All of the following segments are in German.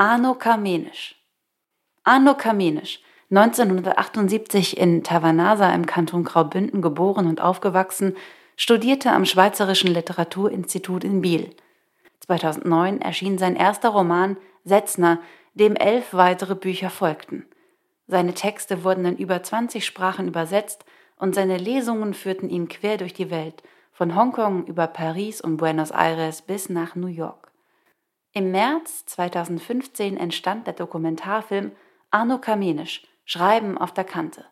Arno Kamenisch. Arno Kamenisch, 1978 in Tavernasa im Kanton Graubünden geboren und aufgewachsen, studierte am Schweizerischen Literaturinstitut in Biel. 2009 erschien sein erster Roman Setzner, dem elf weitere Bücher folgten. Seine Texte wurden in über 20 Sprachen übersetzt und seine Lesungen führten ihn quer durch die Welt, von Hongkong über Paris und Buenos Aires bis nach New York. Im März 2015 entstand der Dokumentarfilm Arno Kamenisch Schreiben auf der Kante.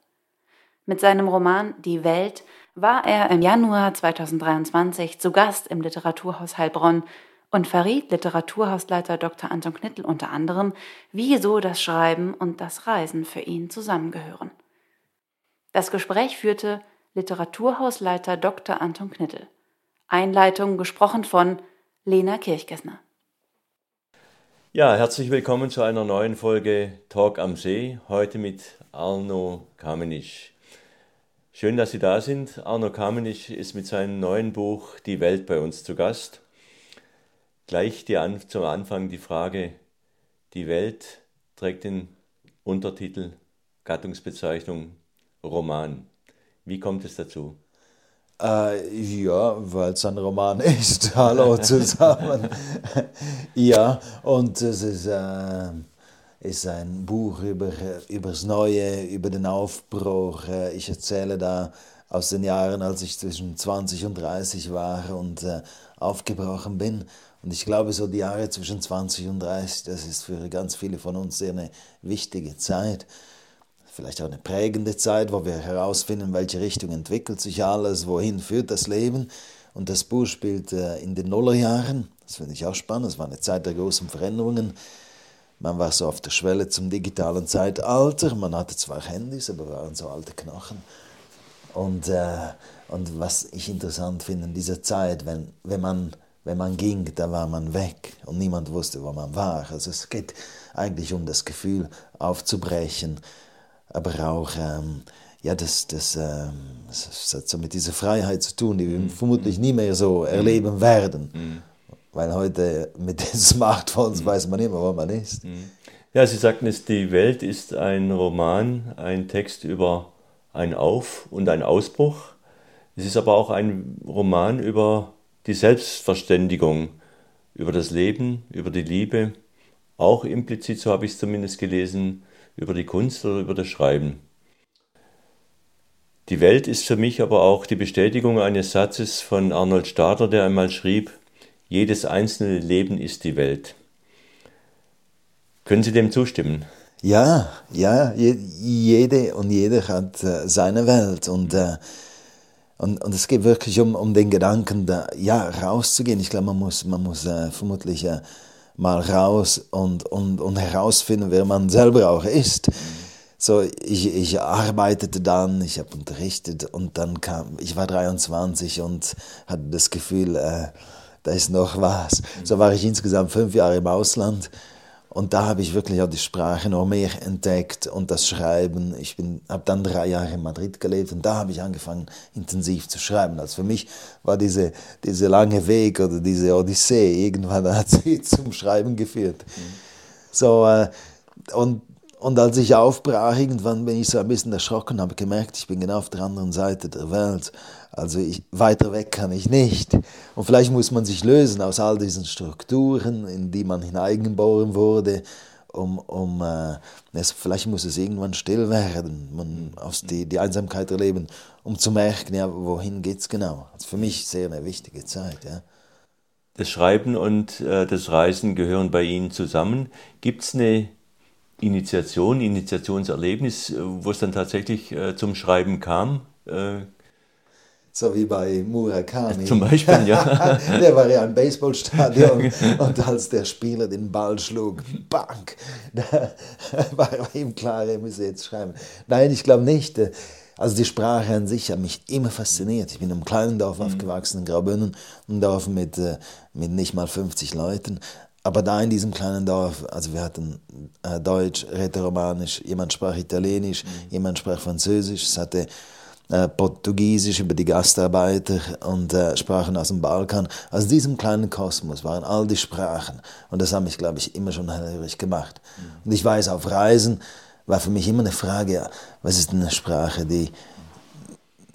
Mit seinem Roman Die Welt war er im Januar 2023 zu Gast im Literaturhaus Heilbronn und verriet Literaturhausleiter Dr. Anton Knittel unter anderem, wieso das Schreiben und das Reisen für ihn zusammengehören. Das Gespräch führte Literaturhausleiter Dr. Anton Knittel. Einleitung gesprochen von Lena Kirchgessner. Ja, herzlich willkommen zu einer neuen Folge Talk am See, heute mit Arno Kamenisch. Schön, dass Sie da sind. Arno Kamenisch ist mit seinem neuen Buch Die Welt bei uns zu Gast. Gleich die An zum Anfang die Frage, die Welt trägt den Untertitel, Gattungsbezeichnung Roman. Wie kommt es dazu? Äh, ja, weil es ein Roman ist. Hallo zusammen. ja, und es ist, äh, ist ein Buch über, das Neue, über den Aufbruch. Äh, ich erzähle da aus den Jahren, als ich zwischen 20 und 30 war und äh, aufgebrochen bin. Und ich glaube, so die Jahre zwischen 20 und 30, das ist für ganz viele von uns sehr eine wichtige Zeit vielleicht auch eine prägende Zeit, wo wir herausfinden, welche Richtung entwickelt sich alles, wohin führt das Leben. Und das Buch spielt äh, in den Nullerjahren. Das finde ich auch spannend. Es war eine Zeit der großen Veränderungen. Man war so auf der Schwelle zum digitalen Zeitalter. Man hatte zwar Handys, aber waren so alte Knochen. Und, äh, und was ich interessant finde in dieser Zeit, wenn, wenn, man, wenn man ging, da war man weg und niemand wusste, wo man war. Also es geht eigentlich um das Gefühl aufzubrechen, aber auch ähm, ja, das, das, ähm, das, hat so mit dieser Freiheit zu tun, die wir mhm. vermutlich nie mehr so erleben mhm. werden. Mhm. Weil heute mit den Smartphones mhm. weiß man immer, wo man ist. Mhm. Ja, Sie sagten es, die Welt ist ein Roman, ein Text über ein Auf- und ein Ausbruch. Es ist aber auch ein Roman über die Selbstverständigung, über das Leben, über die Liebe, auch implizit, so habe ich es zumindest gelesen, über die Kunst oder über das Schreiben. Die Welt ist für mich aber auch die Bestätigung eines Satzes von Arnold Stadler, der einmal schrieb, jedes einzelne Leben ist die Welt. Können Sie dem zustimmen? Ja, ja, jede und jeder hat äh, seine Welt und, äh, und, und es geht wirklich um, um den Gedanken, da, ja, rauszugehen. Ich glaube, man muss, man muss äh, vermutlich mal raus und, und, und herausfinden, wer man selber auch ist. So, ich, ich arbeitete dann, ich habe unterrichtet und dann kam, ich war 23 und hatte das Gefühl, äh, da ist noch was. So war ich insgesamt fünf Jahre im Ausland und da habe ich wirklich auch die Sprache noch mehr entdeckt und das Schreiben. Ich habe dann drei Jahre in Madrid gelebt und da habe ich angefangen, intensiv zu schreiben. Also für mich war diese, diese lange Weg oder diese Odyssee, irgendwann hat sie zum Schreiben geführt. Mhm. So, äh, und und als ich aufbrach, irgendwann bin ich so ein bisschen erschrocken, habe gemerkt, ich bin genau auf der anderen Seite der Welt. Also ich, weiter weg kann ich nicht. Und vielleicht muss man sich lösen aus all diesen Strukturen, in die man hineingeboren wurde, um, um äh, es, vielleicht muss es irgendwann still werden, man aus die, die Einsamkeit erleben, um zu merken, ja, wohin geht es genau. Also für mich sehr eine wichtige Zeit. Ja. Das Schreiben und äh, das Reisen gehören bei Ihnen zusammen. Gibt es eine Initiation, Initiationserlebnis, äh, wo es dann tatsächlich äh, zum Schreiben kam? Äh so wie bei Murakami. Zum Beispiel, ja. der war ja im Baseballstadion und als der Spieler den Ball schlug, bang, da war ihm klar, er müsse jetzt schreiben. Nein, ich glaube nicht. Also die Sprache an sich hat mich immer fasziniert. Ich bin in einem kleinen Dorf mhm. aufgewachsen, in Graubünden, ein Dorf mit, äh, mit nicht mal 50 Leuten. Aber da in diesem kleinen Dorf, also wir hatten äh, Deutsch, Rätoromanisch, jemand sprach Italienisch, mhm. jemand sprach Französisch, es hatte äh, Portugiesisch über die Gastarbeiter und äh, Sprachen aus dem Balkan. Aus diesem kleinen Kosmos waren all die Sprachen. Und das hat mich, glaube ich, immer schon hellhörig gemacht. Mhm. Und ich weiß, auf Reisen war für mich immer eine Frage, was ist eine Sprache, die,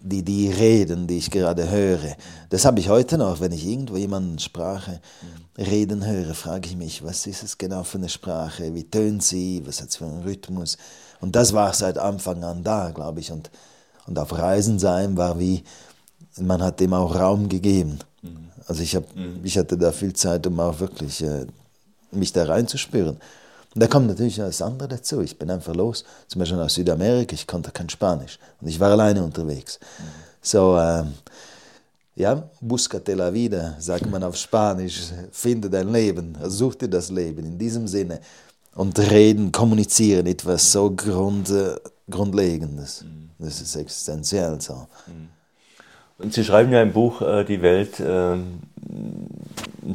die, die Reden, die ich gerade höre. Das habe ich heute noch, wenn ich irgendwo jemanden Sprache reden höre, frage ich mich, was ist es genau für eine Sprache, wie tönt sie, was hat es für einen Rhythmus. Und das war seit Anfang an da, glaube ich. Und, und auf Reisen sein war wie, man hat dem auch Raum gegeben. Also ich, hab, ich hatte da viel Zeit, um auch wirklich äh, mich da reinzuspüren. Und da kommt natürlich das andere dazu. Ich bin einfach los, zum Beispiel aus Südamerika, ich konnte kein Spanisch und ich war alleine unterwegs. Mhm. So, ähm, ja, buscate la vida, sagt man auf Spanisch, finde dein Leben, such dir das Leben in diesem Sinne. Und reden, kommunizieren, etwas so Grund, äh, Grundlegendes. Mhm. Das ist existenziell so. Mhm. Und Sie schreiben ja im Buch äh, Die Welt, äh,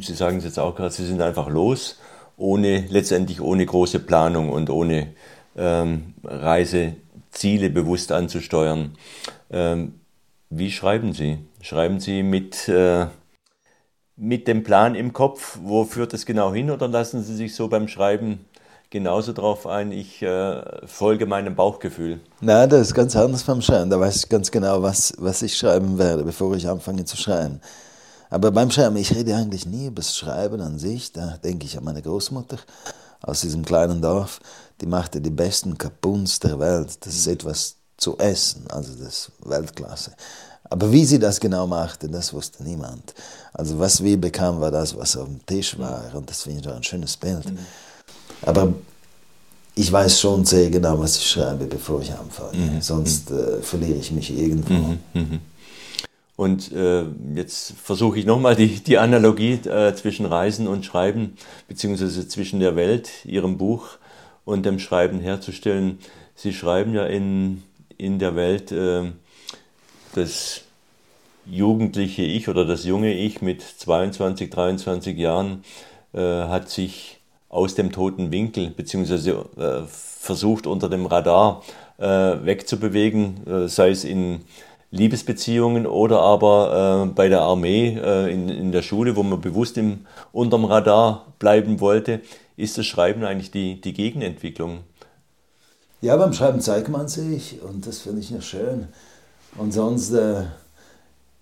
Sie sagen es jetzt auch gerade, Sie sind einfach los ohne letztendlich ohne große Planung und ohne ähm, Reiseziele bewusst anzusteuern. Ähm, wie schreiben Sie? Schreiben Sie mit, äh, mit dem Plan im Kopf, wo führt es genau hin, oder lassen Sie sich so beim Schreiben genauso darauf ein, ich äh, folge meinem Bauchgefühl? Nein, das ist ganz anders beim Schreiben. Da weiß ich ganz genau, was, was ich schreiben werde, bevor ich anfange zu schreiben. Aber beim Schreiben, ich rede eigentlich nie über das Schreiben an sich. Da denke ich an meine Großmutter aus diesem kleinen Dorf. Die machte die besten Kapuns der Welt. Das ist etwas zu essen, also das Weltklasse. Aber wie sie das genau machte, das wusste niemand. Also was wir bekamen, war das, was auf dem Tisch war. Und das finde ich doch ein schönes Bild. Mhm. Aber ich weiß schon sehr genau, was ich schreibe, bevor ich anfange. Mhm. Sonst mhm. äh, verliere ich mich irgendwo. Mhm. mhm. Und äh, jetzt versuche ich nochmal die, die Analogie äh, zwischen Reisen und Schreiben, beziehungsweise zwischen der Welt, Ihrem Buch und dem Schreiben herzustellen. Sie schreiben ja in, in der Welt äh, das jugendliche Ich oder das junge Ich mit 22, 23 Jahren äh, hat sich aus dem toten Winkel, beziehungsweise äh, versucht unter dem Radar äh, wegzubewegen, sei es in Liebesbeziehungen oder aber äh, bei der Armee äh, in, in der Schule, wo man bewusst im, unterm Radar bleiben wollte, ist das Schreiben eigentlich die, die Gegenentwicklung. Ja, beim Schreiben zeigt man sich und das finde ich ja schön. Und sonst, äh,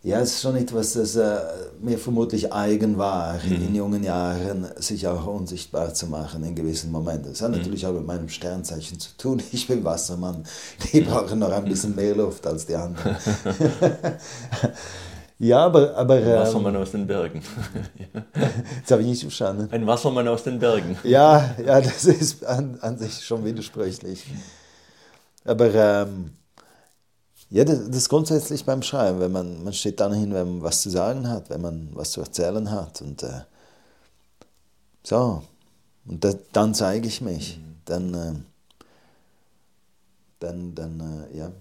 ja, es ist schon etwas, das äh, mir vermutlich eigen war, mhm. in jungen Jahren sich auch unsichtbar zu machen in gewissen Momenten. Das hat mhm. natürlich auch mit meinem Sternzeichen zu tun. Ich bin Wassermann, die brauchen noch ein bisschen mehr Luft als die anderen. ja, aber... aber ein Wassermann ähm, aus den Bergen. das habe ich nicht verstanden. Ein Wassermann aus den Bergen. ja, ja, das ist an, an sich schon widersprüchlich. Aber... Ähm, ja, das, ist grundsätzlich beim Schreiben, wenn man, man steht dann hin, wenn man was zu sagen hat, wenn man was zu erzählen hat und äh, so. Und das, dann zeige ich mich. Mhm. Dann, äh, dann, dann, äh, ja.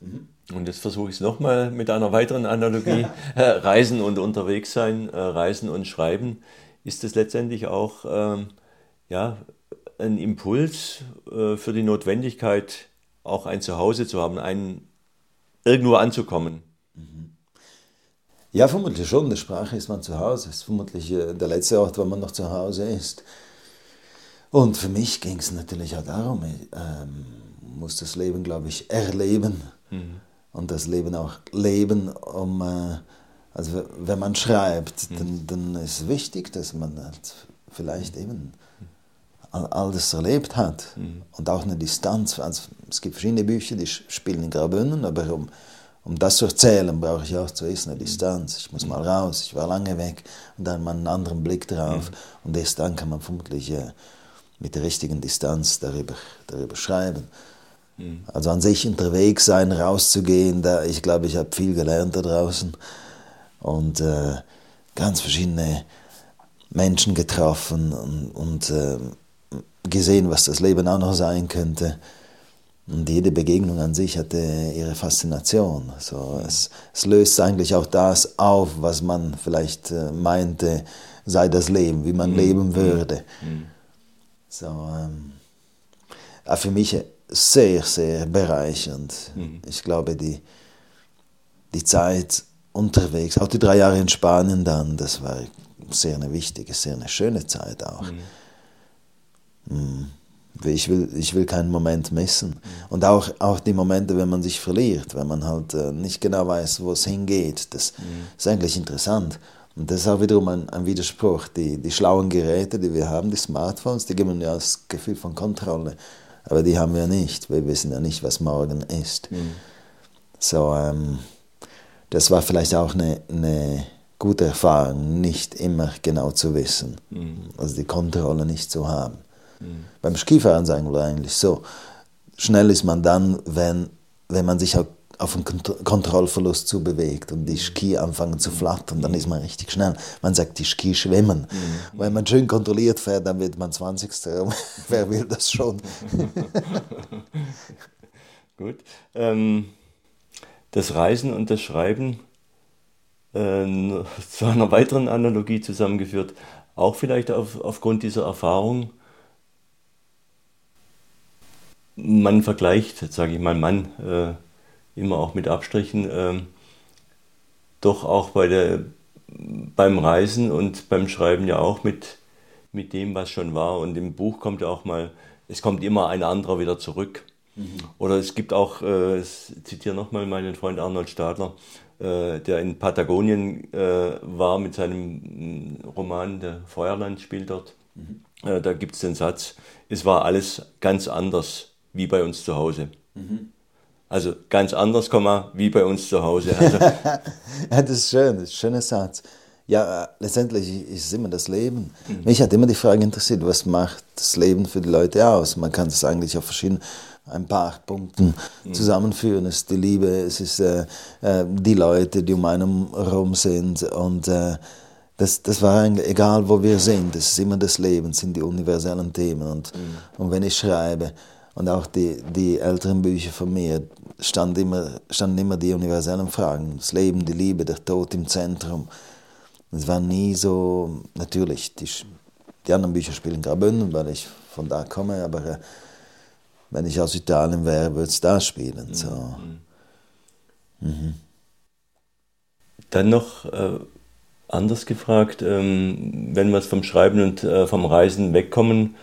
Mhm. Und jetzt versuche ich es nochmal mit einer weiteren Analogie. Äh, Reisen und unterwegs sein, äh, Reisen und Schreiben. Ist das letztendlich auch ähm, ja, ein Impuls äh, für die Notwendigkeit, auch ein Zuhause zu haben, einen irgendwo anzukommen. Mhm. Ja, vermutlich schon. Die Sprache ist man zu Hause. Das ist vermutlich äh, der letzte Ort, wo man noch zu Hause ist. Und für mich ging es natürlich auch darum, ich ähm, muss das Leben, glaube ich, erleben mhm. und das Leben auch leben, um, äh, also wenn man schreibt, mhm. dann, dann ist es wichtig, dass man halt vielleicht eben all das erlebt hat mhm. und auch eine Distanz. Also, es gibt verschiedene Bücher, die spielen in Graubünden, aber um, um das zu erzählen, brauche ich auch zuerst eine Distanz. Ich muss mal raus, ich war lange weg und dann mal einen anderen Blick drauf. Mhm. Und erst dann kann man vermutlich äh, mit der richtigen Distanz darüber, darüber schreiben. Mhm. Also an sich unterwegs sein, rauszugehen, da, ich glaube, ich habe viel gelernt da draußen und äh, ganz verschiedene Menschen getroffen und, und äh, gesehen, was das Leben auch noch sein könnte. Und jede Begegnung an sich hatte ihre Faszination. So, es, es löst eigentlich auch das auf, was man vielleicht äh, meinte, sei das Leben, wie man mhm. leben würde. Mhm. So, ähm, für mich sehr, sehr bereichernd. Mhm. Ich glaube, die, die Zeit unterwegs, auch die drei Jahre in Spanien dann, das war sehr eine wichtige, sehr eine schöne Zeit auch. Ich will, ich will keinen Moment missen. Und auch, auch die Momente, wenn man sich verliert, wenn man halt äh, nicht genau weiß, wo es hingeht, das ist eigentlich interessant. Und das ist auch wiederum ein, ein, Widerspruch. Die, die schlauen Geräte, die wir haben, die Smartphones, die geben ja das Gefühl von Kontrolle. Aber die haben wir nicht. Wir wissen ja nicht, was morgen ist. Mhm. So, ähm, das war vielleicht auch eine, eine gute Erfahrung, nicht immer genau zu wissen. Mhm. Also die Kontrolle nicht zu haben. Mhm. Beim Skifahren sagen wir eigentlich so, schnell ist man dann, wenn, wenn man sich auf einen Kontrollverlust zubewegt und die Ski anfangen zu flattern, dann ist man richtig schnell. Man sagt, die Ski schwimmen. Mhm. Wenn man schön kontrolliert fährt, dann wird man 20. Wer will das schon? Gut. Ähm, das Reisen und das Schreiben äh, zu einer weiteren Analogie zusammengeführt, auch vielleicht auf, aufgrund dieser Erfahrung man vergleicht, sage ich mal, Mann, äh, immer auch mit Abstrichen, äh, doch auch bei der, beim Reisen und beim Schreiben ja auch mit, mit dem, was schon war. Und im Buch kommt ja auch mal, es kommt immer ein anderer wieder zurück. Mhm. Oder es gibt auch, äh, ich zitiere nochmal meinen Freund Arnold Stadler, äh, der in Patagonien äh, war mit seinem mm, Roman Der Feuerland spielt dort. Mhm. Äh, da gibt es den Satz, es war alles ganz anders wie bei uns zu Hause. Mhm. Also ganz anders, wie bei uns zu Hause. Also ja, das ist schön, das ist ein schöner Satz. Ja, letztendlich ist es immer das Leben. Mhm. Mich hat immer die Frage interessiert, was macht das Leben für die Leute aus? Man kann es eigentlich auf verschiedenen ein paar Punkten mhm. zusammenführen. Es ist die Liebe, es ist äh, äh, die Leute, die um einen herum sind und äh, das, das war eigentlich, egal wo wir sind, das ist immer das Leben, sind die universellen Themen und, mhm. und wenn ich schreibe, und auch die, die älteren Bücher von mir stand immer, standen immer die universellen Fragen. Das Leben, die Liebe, der Tod im Zentrum. Es war nie so, natürlich, die, die anderen Bücher spielen Graubünden, weil ich von da komme, aber äh, wenn ich aus Italien wäre, würde es da spielen. Mhm. So. Mhm. Dann noch äh, anders gefragt, ähm, wenn wir jetzt vom Schreiben und äh, vom Reisen wegkommen,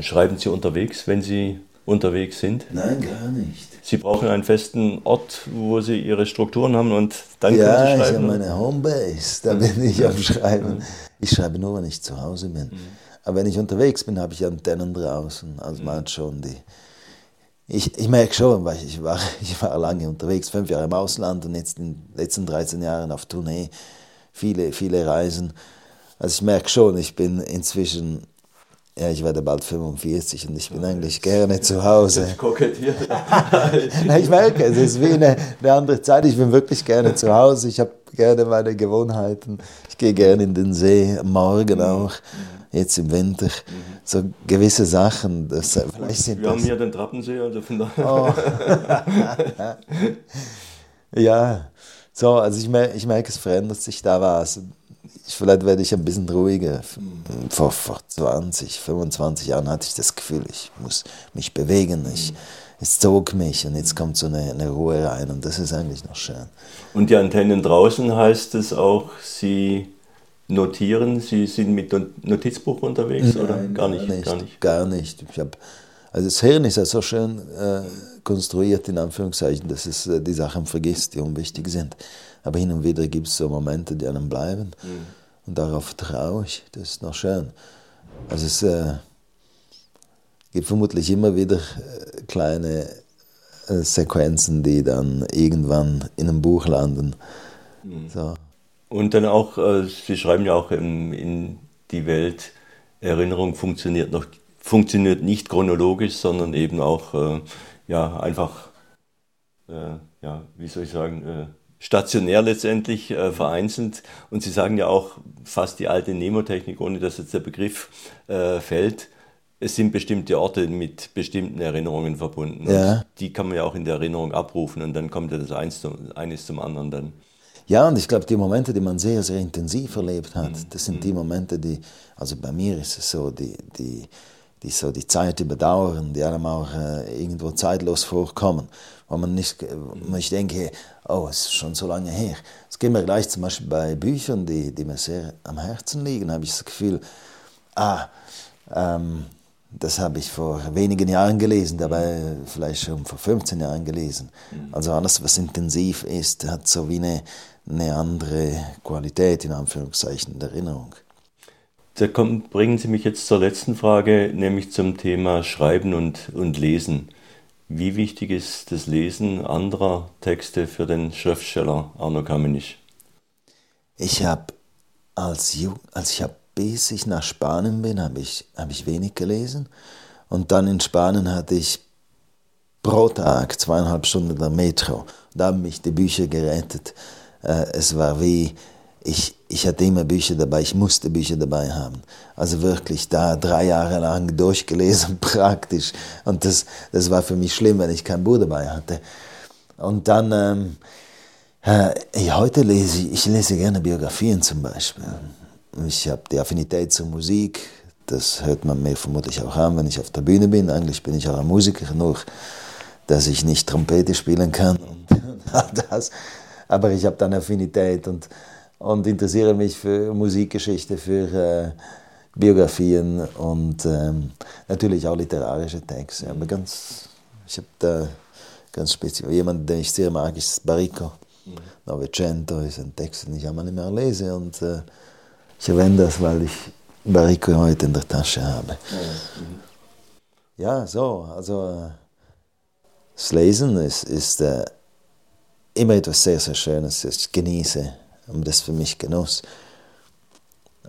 Schreiben Sie unterwegs, wenn Sie unterwegs sind? Nein, gar nicht. Sie brauchen einen festen Ort, wo Sie Ihre Strukturen haben und dann ja, können Sie schreiben? Ja, ich habe meine Homebase, da bin ich am Schreiben. Ich schreibe nur, wenn ich zu Hause bin. Mhm. Aber wenn ich unterwegs bin, habe ich Antennen draußen. Also man hat schon die... Ich, ich merke schon, weil ich war, ich war lange unterwegs, fünf Jahre im Ausland und jetzt in den letzten 13 Jahren auf Tournee, viele, viele Reisen. Also ich merke schon, ich bin inzwischen ja, ich werde bald 45 und ich bin eigentlich gerne zu Hause. Ich kokettiere. ich merke, es ist wie eine, eine, andere Zeit. Ich bin wirklich gerne zu Hause. Ich habe gerne meine Gewohnheiten. Ich gehe gerne in den See, am Morgen mhm. auch, jetzt im Winter. Mhm. So gewisse Sachen. Das, vielleicht sind Wir das, haben hier den Trappensee, also von daher. Oh. ja, so, also ich merke, ich merke, es verändert sich da was vielleicht werde ich ein bisschen ruhiger. Vor, vor 20, 25 Jahren hatte ich das Gefühl, ich muss mich bewegen. Ich, es zog mich und jetzt kommt so eine, eine, Ruhe rein und das ist eigentlich noch schön. Und die Antennen draußen heißt es auch, Sie notieren, Sie sind mit Notizbuch unterwegs Nein, oder gar nicht? Gar nicht. Gar nicht. Gar nicht. Ich hab, also das Hirn ist ja so schön äh, konstruiert, in Anführungszeichen, dass es äh, die Sachen vergisst, die unwichtig sind. Aber hin und wieder gibt es so Momente, die einem bleiben. Mhm. Und darauf vertraue ich. Das ist noch schön. Also es äh, gibt vermutlich immer wieder äh, kleine äh, Sequenzen, die dann irgendwann in einem Buch landen. Mhm. So. Und dann auch, äh, Sie schreiben ja auch in, in die Welt, Erinnerung funktioniert noch funktioniert nicht chronologisch, sondern eben auch äh, ja, einfach, äh, ja, wie soll ich sagen, äh, stationär letztendlich äh, vereinzelt. Und Sie sagen ja auch fast die alte Nemotechnik, ohne dass jetzt der Begriff äh, fällt. Es sind bestimmte Orte mit bestimmten Erinnerungen verbunden. Ja. Die kann man ja auch in der Erinnerung abrufen und dann kommt ja das eins zum, eines zum anderen dann. Ja, und ich glaube, die Momente, die man sehr, sehr intensiv erlebt hat, mhm. das sind die mhm. Momente, die, also bei mir ist es so, die, die, die so die Zeit überdauern, die einem auch äh, irgendwo zeitlos vorkommen, wo man nicht, wo ich denke, oh, es ist schon so lange her. Es geht mir gleich zum Beispiel bei Büchern, die, die mir sehr am Herzen liegen, habe ich das Gefühl, ah, ähm, das habe ich vor wenigen Jahren gelesen, dabei vielleicht schon vor 15 Jahren gelesen. Mhm. Also alles, was intensiv ist, hat so wie eine, eine andere Qualität, in Anführungszeichen, der Erinnerung. Da kommt, bringen Sie mich jetzt zur letzten Frage, nämlich zum Thema Schreiben und, und Lesen. Wie wichtig ist das Lesen anderer Texte für den Schriftsteller Arno Kamenisch? Ich habe als, als ich hab, bis ich nach Spanien bin, habe ich, hab ich wenig gelesen. Und dann in Spanien hatte ich pro Tag zweieinhalb Stunden der Metro. Da haben mich die Bücher gerettet. Äh, es war wie, ich, ich hatte immer Bücher dabei, ich musste Bücher dabei haben. Also wirklich da drei Jahre lang durchgelesen, praktisch. Und das, das war für mich schlimm, wenn ich kein Buch dabei hatte. Und dann, ähm, äh, heute lese ich, ich lese gerne Biografien zum Beispiel. Ich habe die Affinität zur Musik, das hört man mir vermutlich auch an, wenn ich auf der Bühne bin. Eigentlich bin ich auch ein Musiker, nur dass ich nicht Trompete spielen kann und all das aber ich habe dann Affinität und, und interessiere mich für Musikgeschichte, für äh, Biografien und ähm, natürlich auch literarische Texte. Aber ganz, ich habe da ganz speziell, jemand, den ich sehr mag, ist Barrico. Mhm. Novecento ist ein Text, den ich einmal nicht mehr lese und äh, ich erwähne das, weil ich Barrico heute in der Tasche habe. Mhm. Ja, so, also das Lesen ist, ist äh, immer etwas sehr, sehr Schönes. Ich genieße und das ist für mich Genuss.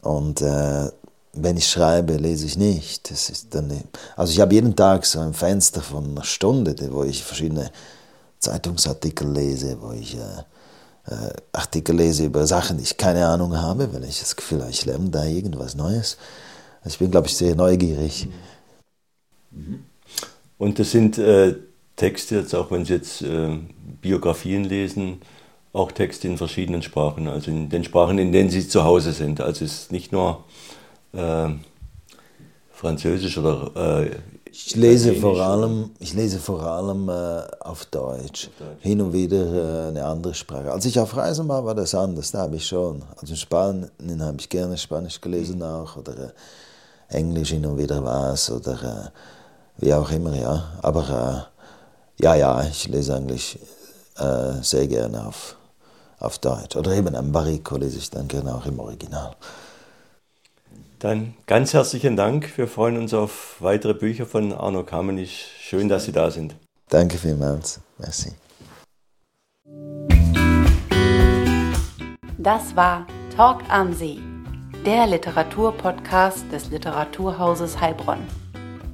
Und äh, wenn ich schreibe, lese ich nicht. Das ist dann, also ich habe jeden Tag so ein Fenster von einer Stunde, wo ich verschiedene Zeitungsartikel lese, wo ich äh, äh, Artikel lese über Sachen, die ich keine Ahnung habe, weil ich das Gefühl habe, ich lerne da irgendwas Neues. Also ich bin, glaube ich, sehr neugierig. Mhm. Und das sind äh, Texte, jetzt auch wenn Sie jetzt äh, Biografien lesen, auch Texte in verschiedenen Sprachen, also in den Sprachen, in denen Sie zu Hause sind. Also es ist nicht nur äh, Französisch oder äh, ich lese vor allem, ich lese vor allem äh, auf, Deutsch. auf, Deutsch. Hin und wieder äh, eine andere Sprache. Als ich auf Reisen war, war das anders. Da habe ich schon. Also in Spanien habe ich gerne Spanisch gelesen mhm. auch oder äh, Englisch hin und wieder was oder äh, wie auch immer, ja. Aber ja, ja, ich lese eigentlich äh, sehr gerne auf, auf Deutsch. Oder eben ein Barrico lese ich dann gerne auch im Original. Dann ganz herzlichen Dank. Wir freuen uns auf weitere Bücher von Arno Kamenisch. Schön, dass Sie da sind. Danke vielmals. Merci. Das war Talk am See, der Literaturpodcast des Literaturhauses Heilbronn.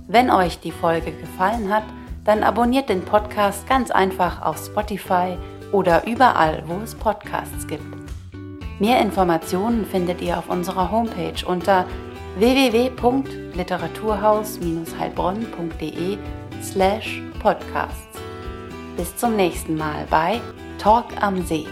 Wenn euch die Folge gefallen hat, dann abonniert den Podcast ganz einfach auf Spotify oder überall, wo es Podcasts gibt. Mehr Informationen findet ihr auf unserer Homepage unter www.literaturhaus-heilbronn.de slash podcasts. Bis zum nächsten Mal bei Talk am See.